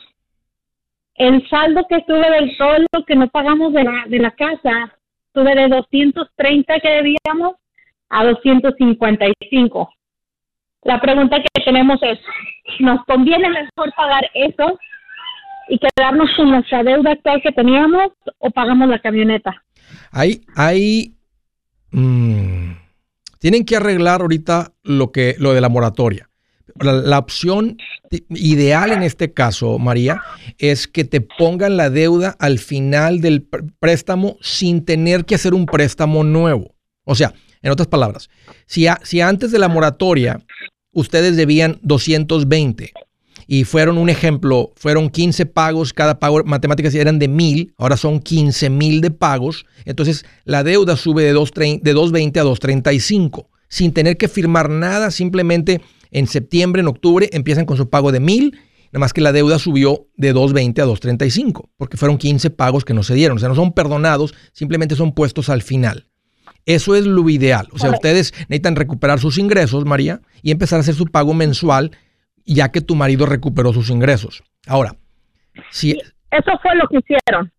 el saldo que tuve del todo lo que no pagamos de la, de la casa, tuve de 230 que debíamos a 255. La pregunta que tenemos es, ¿nos conviene mejor pagar eso y quedarnos con nuestra deuda actual que teníamos o pagamos la camioneta? Hay, hay, mm, tienen que arreglar ahorita lo que, lo de la moratoria. La, opción ideal en este caso, María, es que te pongan la deuda al final del pr- préstamo sin tener que hacer un préstamo nuevo. O sea, en otras palabras, si, si antes de la moratoria ustedes debían 220 y fueron un ejemplo, fueron 15 pagos, cada pago matemáticas eran de mil, ahora son 15 mil de pagos, entonces la deuda sube de, 2.30 de 220 a 235, sin tener que firmar nada, simplemente en septiembre, en octubre empiezan con su pago de mil, nada más que la deuda subió de 220 a 235, porque fueron 15 pagos que no se dieron, o sea, no son perdonados, simplemente son puestos al final. Eso es lo ideal. O sea, ustedes necesitan recuperar sus ingresos, María, y empezar a hacer su pago mensual, ya que tu marido recuperó sus ingresos. Ahora, si, Eso fue lo que hicieron.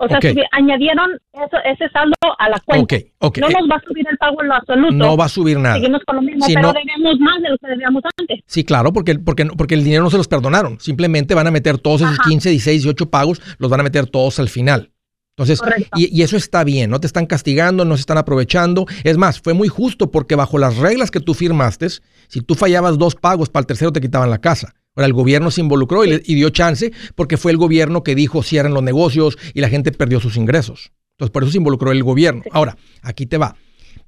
O sea, subi- añadieron eso, ese saldo a la cuenta. Ok, ok. No nos va a subir el pago en lo absoluto. No va a subir nada. Seguimos con lo mismo, Si pero no- debemos más de lo que debíamos antes. Sí, claro, porque, porque, porque el dinero no se los perdonaron. Simplemente van a meter todos esos 15, 16, 18 pagos, los van a meter todos al final. Entonces, y, y eso está bien, no te están castigando, no se están aprovechando. Es más, fue muy justo porque bajo las reglas que tú firmaste, si tú fallabas dos pagos, para el tercero te quitaban la casa. Ahora, el gobierno se involucró y, le- y dio chance porque fue el gobierno que dijo cierren los negocios y la gente perdió sus ingresos. Entonces, por eso se involucró el gobierno. Ahora, aquí te va.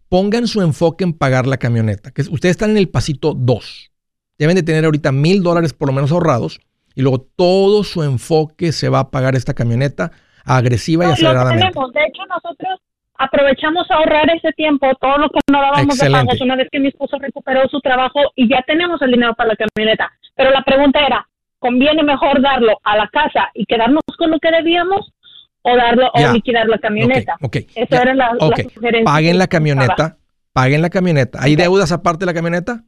Pongan su enfoque en pagar la camioneta. Que es- ustedes están en el pasito 2. Deben de tener ahorita mil dólares por lo menos ahorrados Y luego todo su enfoque se va a pagar esta camioneta agresiva y No, lo aceleradamente. tenemos. De hecho, nosotros aprovechamos a ahorrar ese tiempo, todo lo que no dábamos de pagos una vez que mi esposo recuperó su trabajo y ya tenemos el dinero para la camioneta. Pero la pregunta era, ¿conviene mejor darlo a la casa y quedarnos con lo que debíamos o darlo o liquidar la camioneta? Ok, Esa ya. era la, sugerencia Paguen la estaba. camioneta, paguen la camioneta. ¿Hay deudas aparte de la camioneta?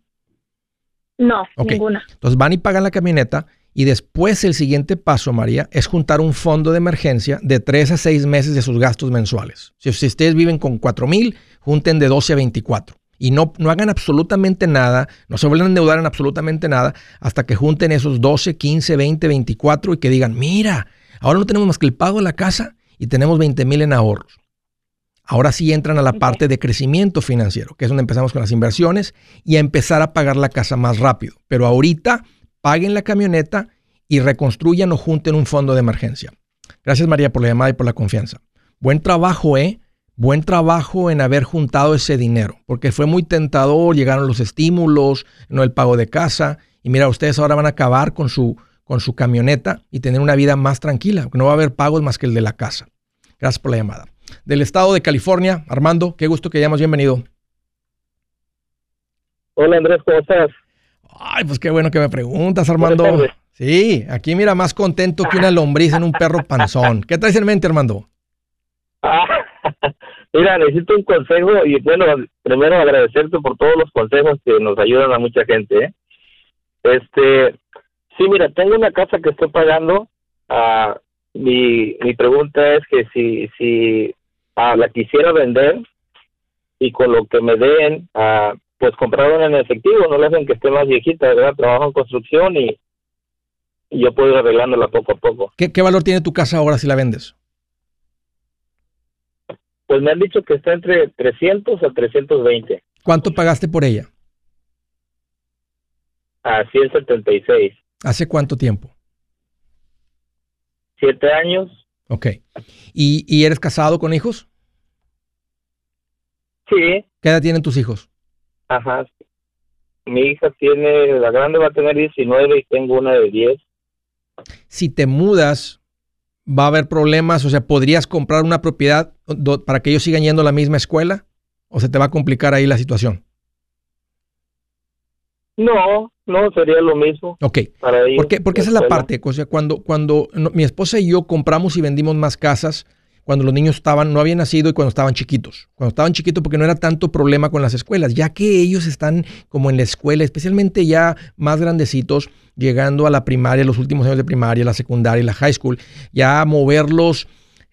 No, ninguna. Entonces van y pagan la camioneta y después el siguiente paso, María, es juntar un fondo de emergencia de 3 a 6 meses de sus gastos mensuales. Si, si ustedes viven con 4 mil, junten de 12 a 24. Y no, no hagan absolutamente nada, no se vuelvan a endeudar en absolutamente nada hasta que junten esos 12, 15, 20, 24 y que digan, mira, ahora no tenemos más que el pago de la casa y tenemos 20 mil en ahorros. Ahora sí entran a la parte de crecimiento financiero, que es donde empezamos con las inversiones y a empezar a pagar la casa más rápido. Pero ahorita paguen la camioneta y reconstruyan o junten un fondo de emergencia. Gracias María por la llamada y por la confianza. Buen trabajo, ¿eh? Buen trabajo en haber juntado ese dinero, porque fue muy tentador, llegaron los estímulos, no el pago de casa, y mira, ustedes ahora van a acabar con su, con su camioneta y tener una vida más tranquila, no va a haber pagos más que el de la casa. Gracias por la llamada. Del estado de California, Armando, qué gusto que hayamos bienvenido. Hola Andrés, ¿cómo estás? Ay, pues qué bueno que me preguntas, Armando. Sí, aquí mira, más contento que una lombriz en un perro panzón. ¿Qué traes en mente, Armando? Ah, mira, necesito un consejo y bueno, primero agradecerte por todos los consejos que nos ayudan a mucha gente. ¿eh? Este, sí, mira, tengo una casa que estoy pagando. ah, mi, mi pregunta es que si, si ah, la quisiera vender y con lo que me den, ah, pues comprar una en efectivo, no le hacen que esté más viejita, ¿verdad? Trabajo en construcción y, y yo puedo ir arreglándola poco a poco. ¿Qué, qué valor tiene tu casa ahora si la vendes? Pues me han dicho que está entre 300 a 320. ¿Cuánto pagaste por ella? A 176. ¿Hace cuánto tiempo? Siete años. Ok. ¿Y, y eres casado con hijos? Sí. ¿Qué edad tienen tus hijos? Ajá. Mi hija tiene, la grande va a tener 19 y tengo una de 10. Si te mudas, va a haber problemas, o sea, ¿podrías comprar una propiedad para que ellos sigan yendo a la misma escuela? ¿O se te va a complicar ahí la situación? No, no, sería lo mismo. Ok. Para ellos, Porque, porque esa es la parte, o sea, cuando, cuando mi esposa y yo compramos y vendimos más casas cuando los niños estaban, no habían nacido y cuando estaban chiquitos. Cuando estaban chiquitos porque no era tanto problema con las escuelas, ya que ellos están como en la escuela, especialmente ya más grandecitos, llegando a la primaria, los últimos años de primaria, la secundaria y la high school, ya moverlos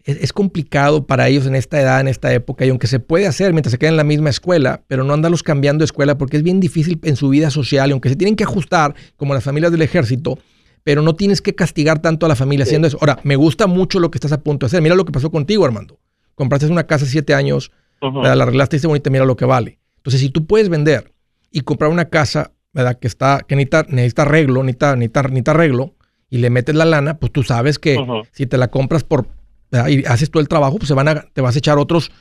es, complicado para ellos en esta edad, en esta época, y aunque se puede hacer mientras se quedan en la misma escuela, pero no andarlos cambiando escuela porque es bien difícil en su vida social, y aunque se tienen que ajustar, como las familias del ejército, pero no tienes que castigar tanto a la familia haciendo eso. Ahora, me gusta mucho lo que estás a punto de hacer. Mira lo que pasó contigo, Armando. Compraste una casa siete años, la arreglaste y dice bonita, mira lo que vale. Entonces, si tú puedes vender y comprar una casa, ¿verdad? Que está, que necesita, necesita arreglo, necesita, necesita, necesita arreglo, y le metes la lana, pues tú sabes que si te la compras por ¿verdad? y haces tú el trabajo, pues se van a, te vas a echar otros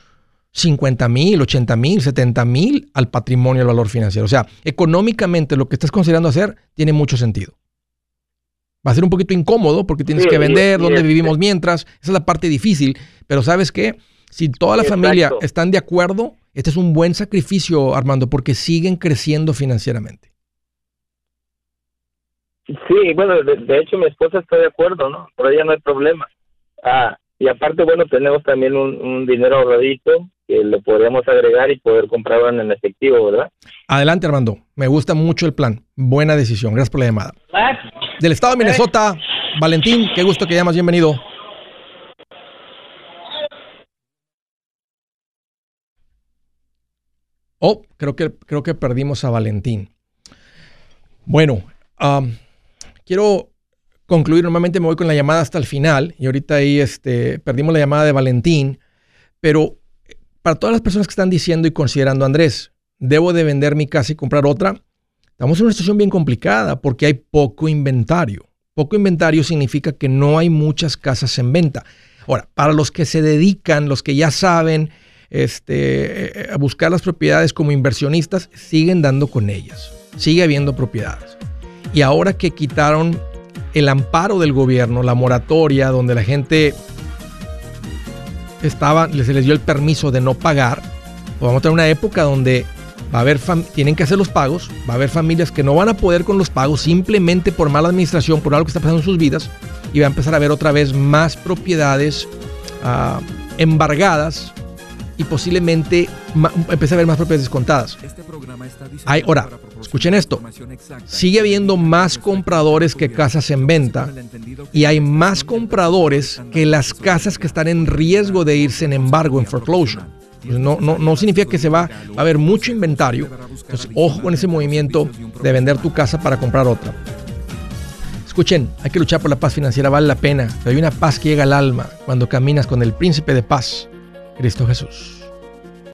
50 mil, 80 mil, 70 mil al patrimonio, al valor financiero. O sea, económicamente lo que estás considerando hacer tiene mucho sentido. Va a ser un poquito incómodo porque tienes Sí, que vender, dónde vivimos mientras. Esa es la parte difícil. Pero ¿sabes qué? Si toda la familia están de acuerdo, este es un buen sacrificio, Armando, porque siguen creciendo financieramente. Sí, bueno, de, de hecho mi esposa está de acuerdo, ¿no? Por ella no hay problema. Ah, y aparte, bueno, tenemos también un, un dinero ahorradito que le podríamos agregar y poder comprarlo en efectivo, ¿verdad? Adelante, Armando. Me gusta mucho el plan. Buena decisión. Gracias por la llamada. Del estado de Minnesota, Valentín, qué gusto que llamas. Bienvenido. Oh, creo que, creo que perdimos a Valentín. Bueno, quiero concluir. Normalmente me voy con la llamada hasta el final y ahorita ahí este, perdimos la llamada de Valentín. Pero eh, para todas las personas que están diciendo y considerando, Andrés, debo de vender mi casa y comprar otra, estamos en una situación bien complicada porque hay poco inventario. Poco inventario significa que no hay muchas casas en venta. Ahora, para los que se dedican, los que ya saben este, eh, a buscar las propiedades como inversionistas, siguen dando con ellas. Sigue habiendo propiedades. Y ahora que quitaron el amparo del gobierno, la moratoria, donde la gente estaba, se les dio el permiso de no pagar, pues vamos a tener una época donde va a haber tienen que hacer los pagos, va a haber familias que no van a poder con los pagos simplemente por mala administración, por algo que está pasando en sus vidas, y va a empezar a haber otra vez más propiedades ah, embargadas y posiblemente empiece a haber más propiedades descontadas. Hay, ahora, escuchen esto, sigue habiendo más compradores que casas en venta y hay más compradores que las casas que están en riesgo de irse en embargo, en foreclosure. No, no, no significa que se va, a haber mucho inventario. Entonces, ojo con ese movimiento de vender tu casa para comprar otra. Escuchen, hay que luchar por la paz financiera, vale la pena. Pero hay una paz que llega al alma cuando caminas con el príncipe de paz, Cristo Jesús.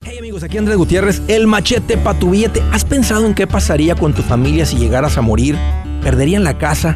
Hey amigos, aquí Andrés Gutiérrez, el machete para tu billete. ¿Has pensado en qué pasaría con tu familia si llegaras a morir? ¿Perderían la casa?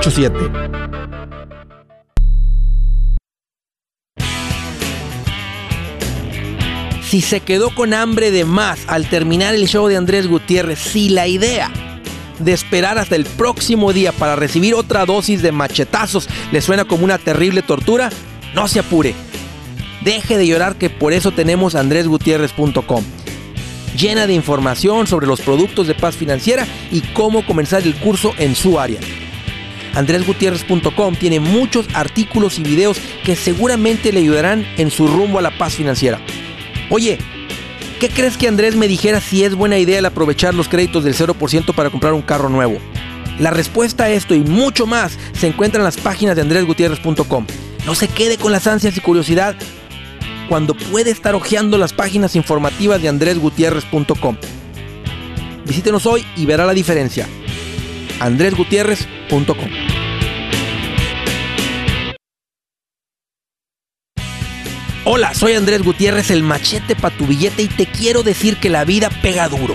844-748-8887 Si se quedó con hambre de más al terminar el show de Andrés Gutiérrez, si la idea de esperar hasta el próximo día para recibir otra dosis de machetazos le suena como una terrible tortura, no se apure Deje de llorar que por eso tenemos andresgutierrez.com. Llena de información sobre los productos de paz financiera y cómo comenzar el curso en su área. andresgutierrez.com tiene muchos artículos y videos que seguramente le ayudarán en su rumbo a la paz financiera. Oye, ¿qué crees que Andrés me dijera si es buena idea el aprovechar los créditos del 0% para comprar un carro nuevo? La respuesta a esto y mucho más se encuentra en las páginas de andresgutierrez.com. No se quede con las ansias y curiosidad cuando puede estar hojeando las páginas informativas de andresgutierrez.com. Visítenos hoy y verá la diferencia. andresgutierrez.com. Hola, soy Andrés Gutiérrez, el machete para tu billete y te quiero decir que la vida pega duro.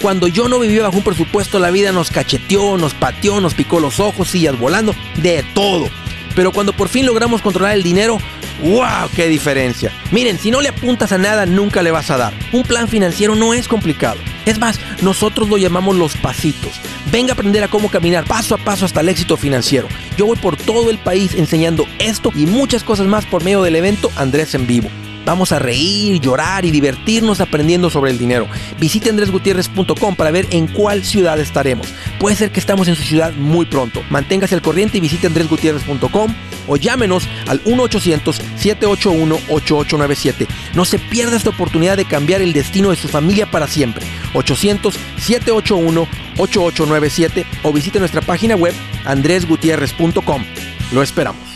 Cuando yo no vivía bajo un presupuesto, la vida nos cacheteó, nos pateó, nos picó los ojos, sillas volando, de todo. Pero cuando por fin logramos controlar el dinero, ¡Wow! ¡Qué diferencia! Miren, si no le apuntas a nada, nunca le vas a dar. Un plan financiero no es complicado. Es más, nosotros lo llamamos los pasitos. Venga a aprender a cómo caminar paso a paso hasta el éxito financiero. Yo voy por todo el país enseñando esto y muchas cosas más por medio del evento Andrés en Vivo. Vamos a reír, llorar y divertirnos aprendiendo sobre el dinero. Visite andresgutierrez.com para ver en cuál ciudad estaremos. Puede ser que estamos en su ciudad muy pronto. Manténgase al corriente y visite andresgutierrez.com o llámenos al 1-800-781-8897. No se pierda esta oportunidad de cambiar el destino de su familia para siempre. 800-781-8897 o visite nuestra página web andresgutierrez.com. Lo esperamos.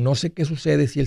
No sé qué sucede si él